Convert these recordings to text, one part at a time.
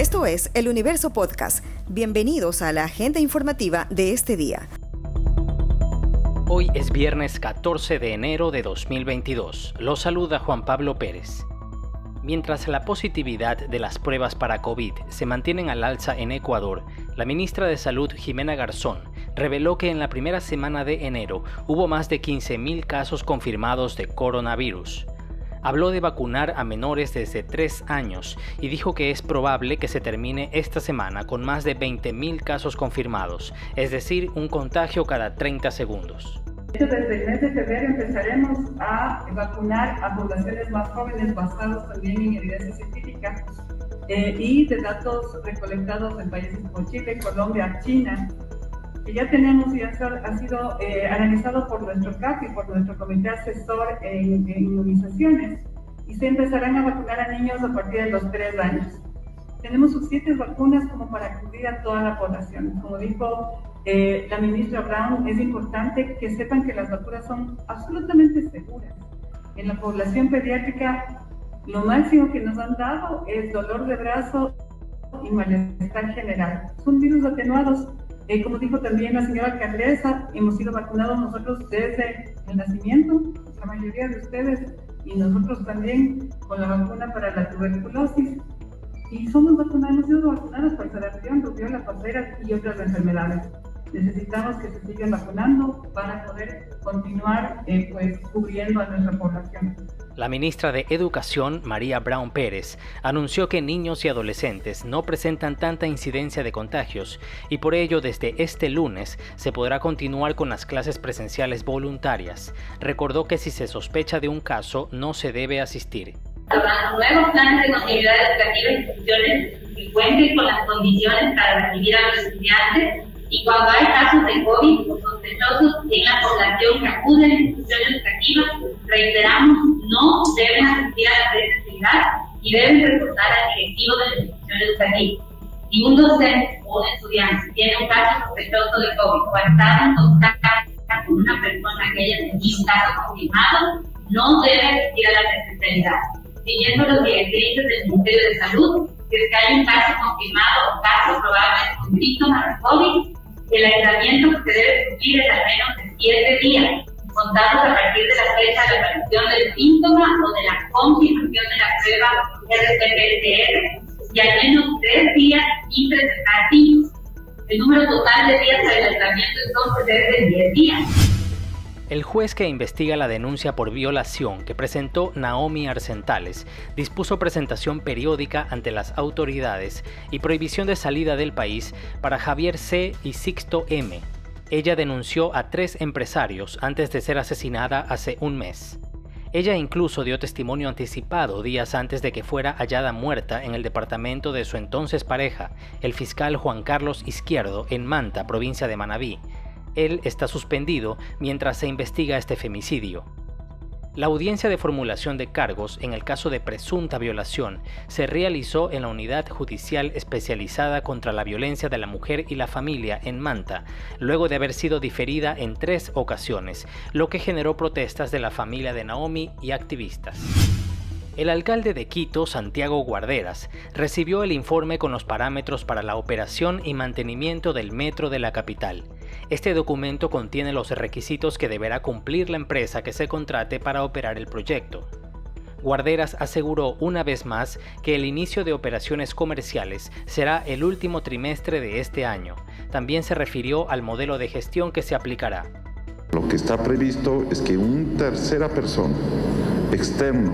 Esto es El Universo Podcast. Bienvenidos a la agenda informativa de este día. Hoy es viernes 14 de enero de 2022. Los saluda Juan Pablo Pérez. Mientras la positividad de las pruebas para COVID se mantienen al alza en Ecuador, la ministra de Salud Jimena Garzón reveló que en la primera semana de enero hubo más de 15.000 casos confirmados de coronavirus habló de vacunar a menores desde 3 años y dijo que es probable que se termine esta semana con más de 20.000 casos confirmados, es decir, un contagio cada 30 segundos. Desde el mes de febrero empezaremos a vacunar a poblaciones más jóvenes basados también en evidencia científica eh, y de datos recolectados en países como Chile, Colombia, China, que ya tenemos y ha, sido eh, analizado por nuestro CAP y por nuestro comité asesor en, inmunizaciones y se empezarán a vacunar a niños a partir de los tres años. Tenemos suficientes vacunas como para cubrir a toda la población. Como dijo eh, la ministra Brown, es importante que sepan que las vacunas son absolutamente seguras. En la población pediátrica, lo máximo que nos han dado es dolor de brazo y malestar general. Son virus atenuados eh, como dijo también la señora alcaldesa, hemos sido vacunados nosotros desde el nacimiento, la mayoría de ustedes, y nosotros también con la vacuna para la tuberculosis. Y somos vacunados, hemos sido vacunados para sarampión, rubiola, pasera y otras enfermedades necesitamos que se sigan vacunando para poder continuar eh, pues, cubriendo a nuestra población. La ministra de Educación, María Brown Pérez, anunció que niños y adolescentes no presentan tanta incidencia de contagios y por ello desde este lunes se podrá continuar con las clases presenciales voluntarias. Recordó que si se sospecha de un caso no se debe asistir. Los nuevos planes de continuidad educativa instituciones que cuenten con las condiciones para recibir a los estudiantes y cuando hay casos de COVID sospechosos en la población que acude a la institución educativa, reiteramos, no deben asistir a la presencialidad y deben reportar al directivo de la institución educativa. Si un docente o un estudiante tiene un caso sospechoso de COVID o estado en contacto con una persona que haya tenido un caso confirmado, no debe asistir a la presencialidad. Siguiendo los directrices del Ministerio de Salud, si es que hay un caso confirmado o caso probable con síntomas de COVID, el aislamiento que se debe cumplir es al menos de 7 días, contados a partir de la fecha de aparición del síntoma o de la confirmación de la prueba RT-PCR y al menos 3 días y presentar El número total de días de aislamiento entonces es de 10 días. El juez que investiga la denuncia por violación que presentó Naomi Arcentales dispuso presentación periódica ante las autoridades y prohibición de salida del país para Javier C. y Sixto M. Ella denunció a tres empresarios antes de ser asesinada hace un mes. Ella incluso dio testimonio anticipado días antes de que fuera hallada muerta en el departamento de su entonces pareja, el fiscal Juan Carlos Izquierdo, en Manta, provincia de Manabí, él está suspendido mientras se investiga este femicidio. La audiencia de formulación de cargos en el caso de presunta violación se realizó en la Unidad Judicial Especializada contra la Violencia de la Mujer y la Familia en Manta, luego de haber sido diferida en tres ocasiones, lo que generó protestas de la familia de Naomi y activistas. El alcalde de Quito, Santiago Guarderas, recibió el informe con los parámetros para la operación y mantenimiento del metro de la capital. Este documento contiene los requisitos que deberá cumplir la empresa que se contrate para operar el proyecto. Guarderas aseguró una vez más que el inicio de operaciones comerciales será el último trimestre de este año. También se refirió al modelo de gestión que se aplicará. Lo que está previsto es que una tercera persona externo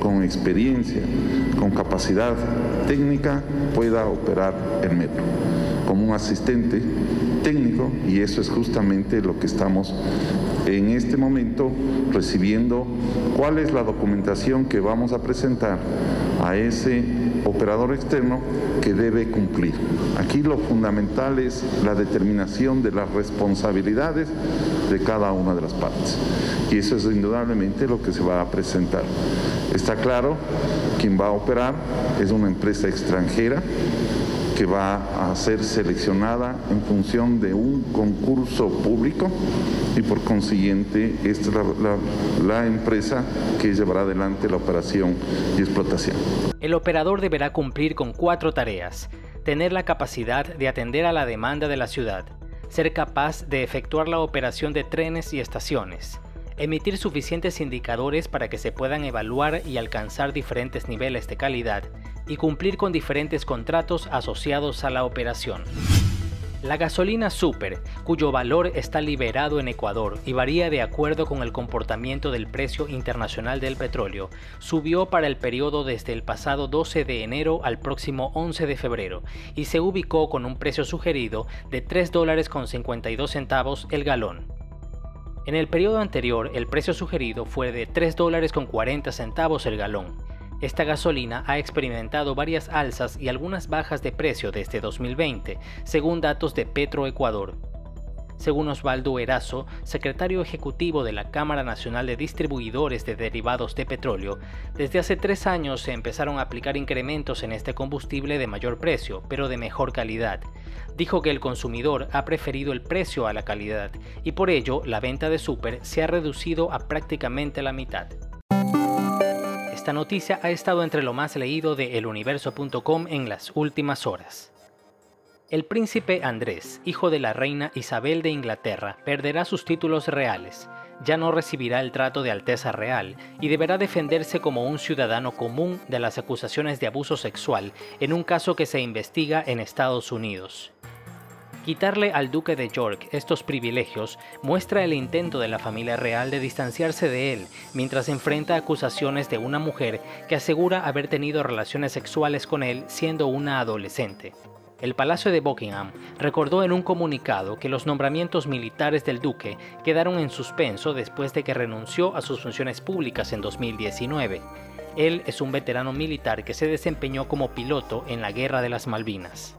con experiencia, con capacidad técnica, pueda operar el metro como un asistente técnico y eso es justamente lo que estamos en este momento recibiendo cuál es la documentación que vamos a presentar a ese operador externo que debe cumplir. Aquí lo fundamental es la determinación de las responsabilidades de cada una de las partes. Y eso es indudablemente lo que se va a presentar. Está claro, quien va a operar es una empresa extranjera que va a ser seleccionada en función de un concurso público y por consiguiente esta es la, la empresa que llevará adelante la operación y explotación. El operador deberá cumplir con cuatro tareas. Tener la capacidad de atender a la demanda de la ciudad, ser capaz de efectuar la operación de trenes y estaciones, emitir suficientes indicadores para que se puedan evaluar y alcanzar diferentes niveles de calidad y cumplir con diferentes contratos asociados a la operación. La gasolina super, cuyo valor está liberado en Ecuador y varía de acuerdo con el comportamiento del precio internacional del petróleo, subió para el periodo desde el pasado 12 de enero al próximo 11 de febrero y se ubicó con un precio sugerido de 3 dólares con 52 centavos el galón. En el periodo anterior, el precio sugerido fue de 3 dólares con 40 centavos el galón. Esta gasolina ha experimentado varias alzas y algunas bajas de precio desde 2020, según datos de Petroecuador. Según Osvaldo Erazo, secretario ejecutivo de la Cámara Nacional de Distribuidores de Derivados de Petróleo, desde hace tres años se empezaron a aplicar incrementos en este combustible de mayor precio, pero de mejor calidad. Dijo que el consumidor ha preferido el precio a la calidad y por ello la venta de super se ha reducido a prácticamente la mitad. Esta noticia ha estado entre lo más leído de eluniverso.com en las últimas horas. El príncipe Andrés, hijo de la reina Isabel de Inglaterra, perderá sus títulos reales, ya no recibirá el trato de Alteza Real y deberá defenderse como un ciudadano común de las acusaciones de abuso sexual en un caso que se investiga en Estados Unidos. Quitarle al duque de York estos privilegios muestra el intento de la familia real de distanciarse de él mientras enfrenta acusaciones de una mujer que asegura haber tenido relaciones sexuales con él siendo una adolescente. El Palacio de Buckingham recordó en un comunicado que los nombramientos militares del duque quedaron en suspenso después de que renunció a sus funciones públicas en 2019. Él es un veterano militar que se desempeñó como piloto en la Guerra de las Malvinas.